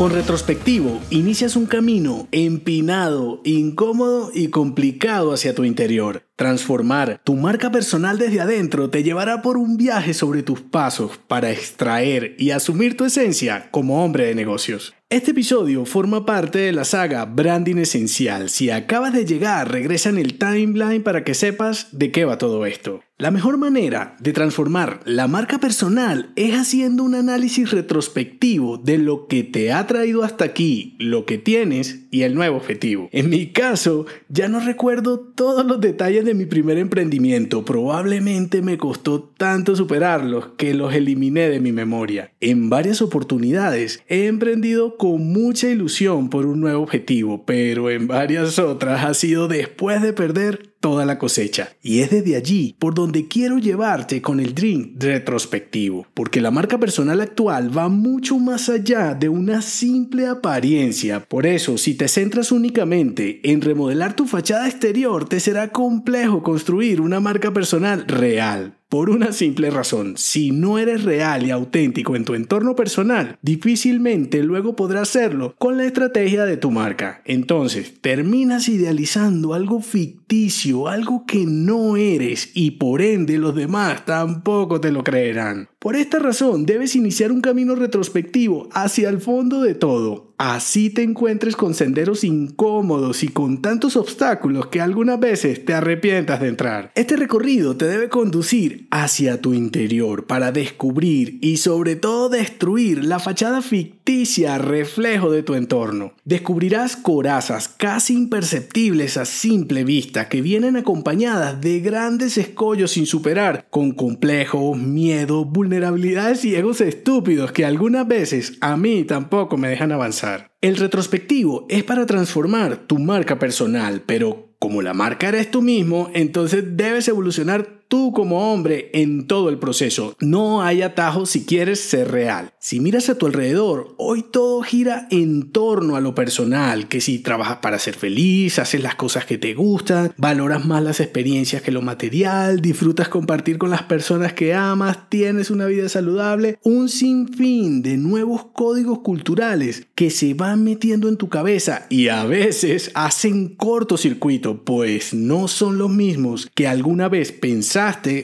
Con retrospectivo, inicias un camino empinado, incómodo y complicado hacia tu interior. Transformar tu marca personal desde adentro te llevará por un viaje sobre tus pasos para extraer y asumir tu esencia como hombre de negocios. Este episodio forma parte de la saga Branding Esencial. Si acabas de llegar, regresa en el timeline para que sepas de qué va todo esto. La mejor manera de transformar la marca personal es haciendo un análisis retrospectivo de lo que te ha traído hasta aquí, lo que tienes y el nuevo objetivo. En mi caso, ya no recuerdo todos los detalles de mi primer emprendimiento. Probablemente me costó tanto superarlos que los eliminé de mi memoria. En varias oportunidades he emprendido con mucha ilusión por un nuevo objetivo, pero en varias otras ha sido después de perder toda la cosecha. Y es desde allí por donde quiero llevarte con el Dream retrospectivo, porque la marca personal actual va mucho más allá de una simple apariencia. Por eso, si te centras únicamente en remodelar tu fachada exterior, te será complejo construir una marca personal real. Por una simple razón, si no eres real y auténtico en tu entorno personal, difícilmente luego podrás hacerlo con la estrategia de tu marca. Entonces, terminas idealizando algo ficticio, algo que no eres y por ende los demás tampoco te lo creerán. Por esta razón, debes iniciar un camino retrospectivo hacia el fondo de todo, Así te encuentres con senderos incómodos y con tantos obstáculos que algunas veces te arrepientas de entrar. Este recorrido te debe conducir hacia tu interior para descubrir y sobre todo destruir la fachada ficticia reflejo de tu entorno. Descubrirás corazas casi imperceptibles a simple vista que vienen acompañadas de grandes escollos sin superar, con complejos, miedo, vulnerabilidades y egos estúpidos que algunas veces a mí tampoco me dejan avanzar. El retrospectivo es para transformar tu marca personal, pero como la marca eres tú mismo, entonces debes evolucionar tú como hombre en todo el proceso. No hay atajos si quieres ser real. Si miras a tu alrededor, hoy todo gira en torno a lo personal, que si trabajas para ser feliz, haces las cosas que te gustan, valoras más las experiencias que lo material, disfrutas compartir con las personas que amas, tienes una vida saludable, un sinfín de nuevos códigos culturales que se van metiendo en tu cabeza y a veces hacen cortocircuito, pues no son los mismos que alguna vez pensaste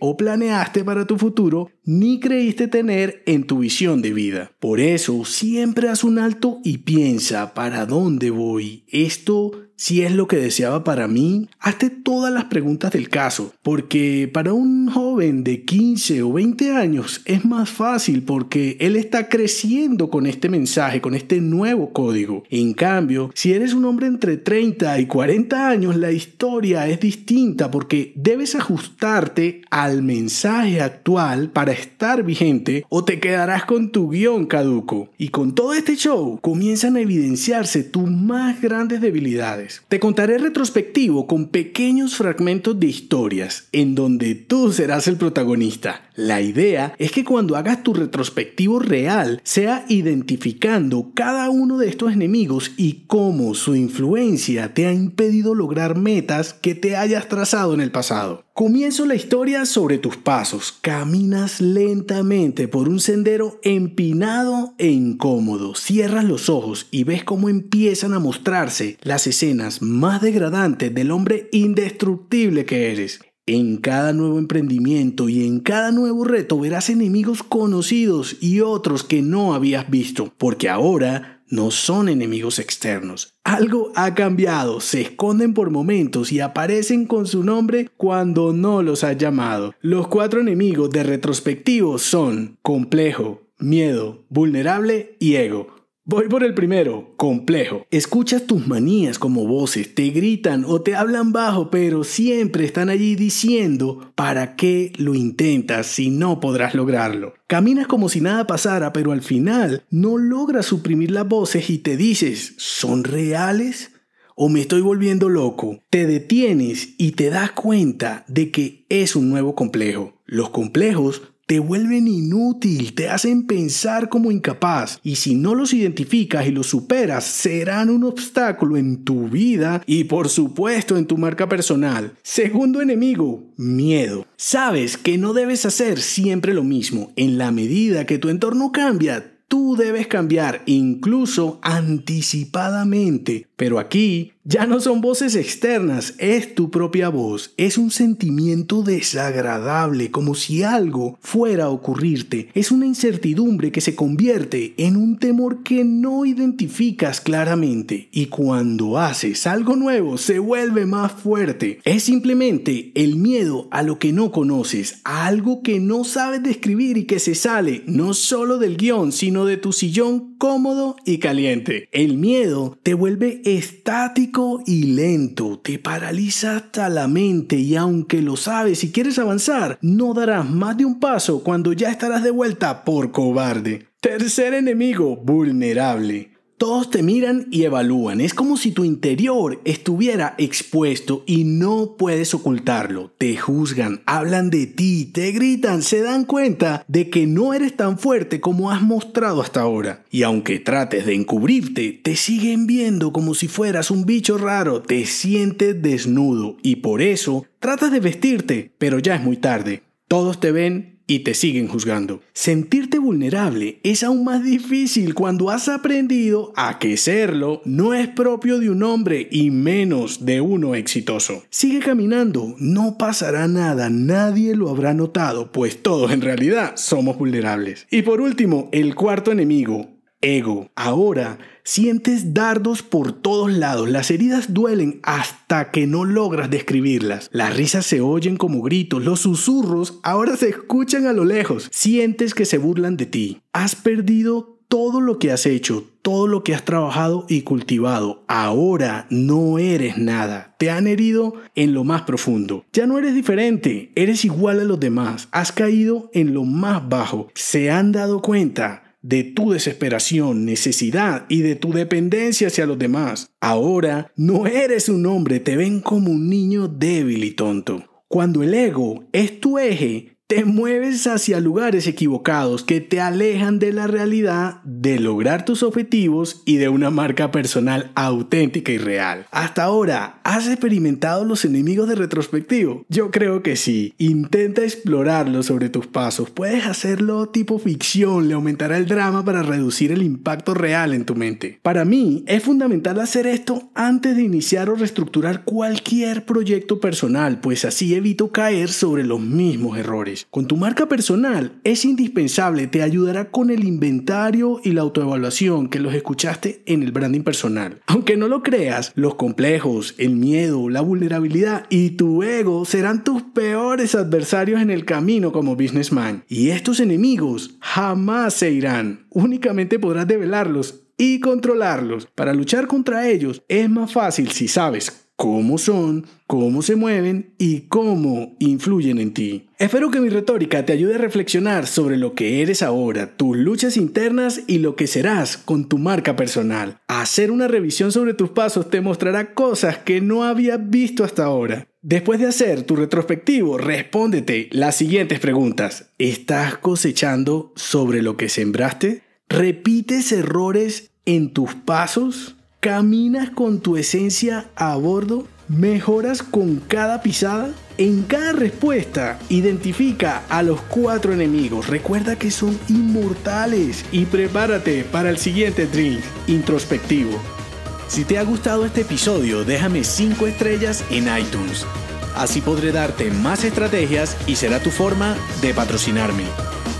o planeaste para tu futuro, ni creíste tener en tu visión de vida. Por eso, siempre haz un alto y piensa, ¿para dónde voy? ¿Esto si es lo que deseaba para mí? Hazte todas las preguntas del caso, porque para un joven de 15 o 20 años es más fácil porque él está creciendo con este mensaje, con este nuevo código. En cambio, si eres un hombre entre 30 y 40 años, la historia es distinta porque debes ajustarte al mensaje actual para estar vigente o te quedarás con tu guion caduco. Y con todo este show comienzan a evidenciarse tus más grandes debilidades te contaré retrospectivo con pequeños fragmentos de historias en donde tú serás el protagonista. La idea es que cuando hagas tu retrospectivo real sea identificando cada uno de estos enemigos y cómo su influencia te ha impedido lograr metas que te hayas trazado en el pasado. Comienzo la historia sobre tus pasos. Caminas lentamente por un sendero empinado e incómodo. Cierras los ojos y ves cómo empiezan a mostrarse las escenas más degradantes del hombre indestructible que eres. En cada nuevo emprendimiento y en cada nuevo reto verás enemigos conocidos y otros que no habías visto, porque ahora no son enemigos externos. Algo ha cambiado, se esconden por momentos y aparecen con su nombre cuando no los ha llamado. Los cuatro enemigos de retrospectivo son complejo, miedo, vulnerable y ego. Voy por el primero, complejo. Escuchas tus manías como voces, te gritan o te hablan bajo, pero siempre están allí diciendo, ¿para qué lo intentas si no podrás lograrlo? Caminas como si nada pasara, pero al final no logras suprimir las voces y te dices, ¿son reales? ¿O me estoy volviendo loco? Te detienes y te das cuenta de que es un nuevo complejo. Los complejos te vuelven inútil, te hacen pensar como incapaz y si no los identificas y los superas serán un obstáculo en tu vida y por supuesto en tu marca personal. Segundo enemigo, miedo. Sabes que no debes hacer siempre lo mismo. En la medida que tu entorno cambia, tú debes cambiar incluso anticipadamente. Pero aquí ya no son voces externas, es tu propia voz. Es un sentimiento desagradable, como si algo fuera a ocurrirte. Es una incertidumbre que se convierte en un temor que no identificas claramente. Y cuando haces algo nuevo, se vuelve más fuerte. Es simplemente el miedo a lo que no conoces, a algo que no sabes describir y que se sale no solo del guion, sino de tu sillón cómodo y caliente. El miedo te vuelve estático y lento, te paraliza hasta la mente y aunque lo sabes y quieres avanzar, no darás más de un paso cuando ya estarás de vuelta por cobarde. Tercer enemigo, vulnerable. Todos te miran y evalúan. Es como si tu interior estuviera expuesto y no puedes ocultarlo. Te juzgan, hablan de ti, te gritan, se dan cuenta de que no eres tan fuerte como has mostrado hasta ahora. Y aunque trates de encubrirte, te siguen viendo como si fueras un bicho raro, te sientes desnudo y por eso tratas de vestirte, pero ya es muy tarde. Todos te ven y te siguen juzgando. Sentirte vulnerable es aún más difícil cuando has aprendido a que serlo no es propio de un hombre y menos de uno exitoso. Sigue caminando, no pasará nada, nadie lo habrá notado, pues todos en realidad somos vulnerables. Y por último, el cuarto enemigo, ego. Ahora sientes dardos por todos lados, las heridas duelen hasta que no logras describirlas. Las risas se oyen como gritos, los susurros ahora se escuchan a lo lejos. Sientes que se burlan de ti. Has perdido todo lo que has hecho, todo lo que has trabajado y cultivado. Ahora no eres nada. Te han herido en lo más profundo. Ya no eres diferente, eres igual a los demás. Has caído en lo más bajo. Se han dado cuenta de tu desesperación, necesidad y de tu dependencia hacia los demás. Ahora no eres un hombre, te ven como un niño débil y tonto. Cuando el ego es tu eje, te mueves hacia lugares equivocados que te alejan de la realidad, de lograr tus objetivos y de una marca personal auténtica y real. Hasta ahora, ¿has experimentado los enemigos de retrospectivo? Yo creo que sí. Intenta explorarlos sobre tus pasos. Puedes hacerlo tipo ficción, le aumentará el drama para reducir el impacto real en tu mente. Para mí, es fundamental hacer esto antes de iniciar o reestructurar cualquier proyecto personal, pues así evito caer sobre los mismos errores. Con tu marca personal es indispensable, te ayudará con el inventario y la autoevaluación que los escuchaste en el branding personal. Aunque no lo creas, los complejos, el miedo, la vulnerabilidad y tu ego serán tus peores adversarios en el camino como businessman. Y estos enemigos jamás se irán, únicamente podrás develarlos y controlarlos. Para luchar contra ellos es más fácil si sabes cómo son, cómo se mueven y cómo influyen en ti. Espero que mi retórica te ayude a reflexionar sobre lo que eres ahora, tus luchas internas y lo que serás con tu marca personal. Hacer una revisión sobre tus pasos te mostrará cosas que no habías visto hasta ahora. Después de hacer tu retrospectivo, respóndete las siguientes preguntas. ¿Estás cosechando sobre lo que sembraste? ¿Repites errores en tus pasos? ¿Caminas con tu esencia a bordo? ¿Mejoras con cada pisada? En cada respuesta, identifica a los cuatro enemigos. Recuerda que son inmortales y prepárate para el siguiente drink introspectivo. Si te ha gustado este episodio, déjame 5 estrellas en iTunes. Así podré darte más estrategias y será tu forma de patrocinarme.